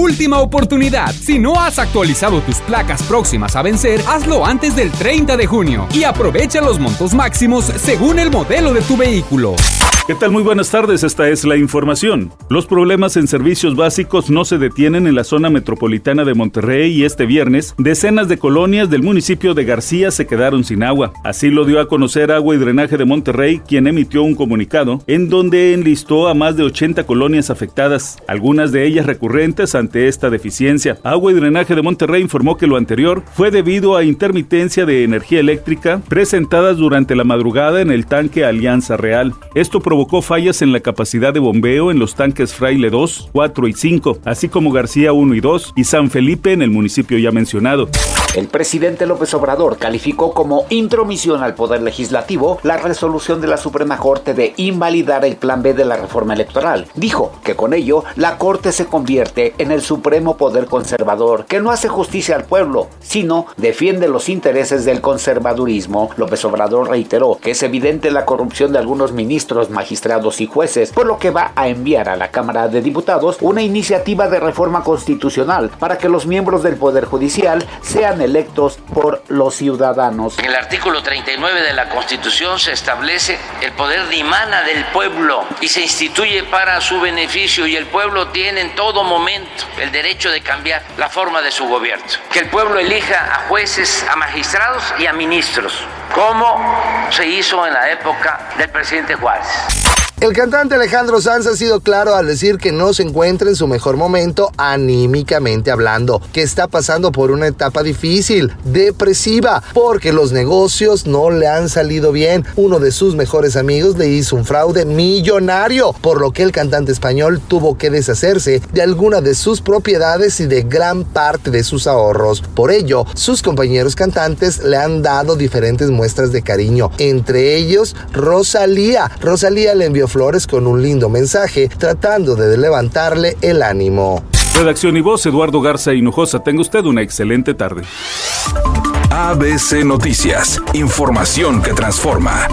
Última oportunidad. Si no has actualizado tus placas próximas a vencer, hazlo antes del 30 de junio y aprovecha los montos máximos según el modelo de tu vehículo. ¿Qué tal? Muy buenas tardes, esta es la información. Los problemas en servicios básicos no se detienen en la zona metropolitana de Monterrey y este viernes decenas de colonias del municipio de García se quedaron sin agua. Así lo dio a conocer Agua y Drenaje de Monterrey, quien emitió un comunicado en donde enlistó a más de 80 colonias afectadas, algunas de ellas recurrentes ante esta deficiencia. Agua y Drenaje de Monterrey informó que lo anterior fue debido a intermitencia de energía eléctrica presentadas durante la madrugada en el tanque Alianza Real. Esto provocó fallas en la capacidad de bombeo en los tanques Fraile 2, 4 y 5, así como García 1 y 2 y San Felipe en el municipio ya mencionado. El presidente López Obrador calificó como intromisión al Poder Legislativo la resolución de la Suprema Corte de invalidar el Plan B de la reforma electoral. Dijo que con ello la Corte se convierte en el supremo poder conservador, que no hace justicia al pueblo, sino defiende los intereses del conservadurismo. López Obrador reiteró que es evidente la corrupción de algunos ministros, magistrados y jueces, por lo que va a enviar a la Cámara de Diputados una iniciativa de reforma constitucional para que los miembros del Poder Judicial sean electos por los ciudadanos. En el artículo 39 de la Constitución se establece el poder dimana del pueblo y se instituye para su beneficio y el pueblo tiene en todo momento el derecho de cambiar la forma de su gobierno. Que el pueblo elija a jueces, a magistrados y a ministros, como se hizo en la época del presidente Juárez. El cantante Alejandro Sanz ha sido claro al decir que no se encuentra en su mejor momento anímicamente hablando, que está pasando por una etapa difícil, depresiva, porque los negocios no le han salido bien. Uno de sus mejores amigos le hizo un fraude millonario, por lo que el cantante español tuvo que deshacerse de alguna de sus propiedades y de gran parte de sus ahorros. Por ello, sus compañeros cantantes le han dado diferentes muestras de cariño, entre ellos Rosalía. Rosalía le envió Flores con un lindo mensaje tratando de levantarle el ánimo. Redacción y voz, Eduardo Garza Hinojosa. Tenga usted una excelente tarde. ABC Noticias, información que transforma.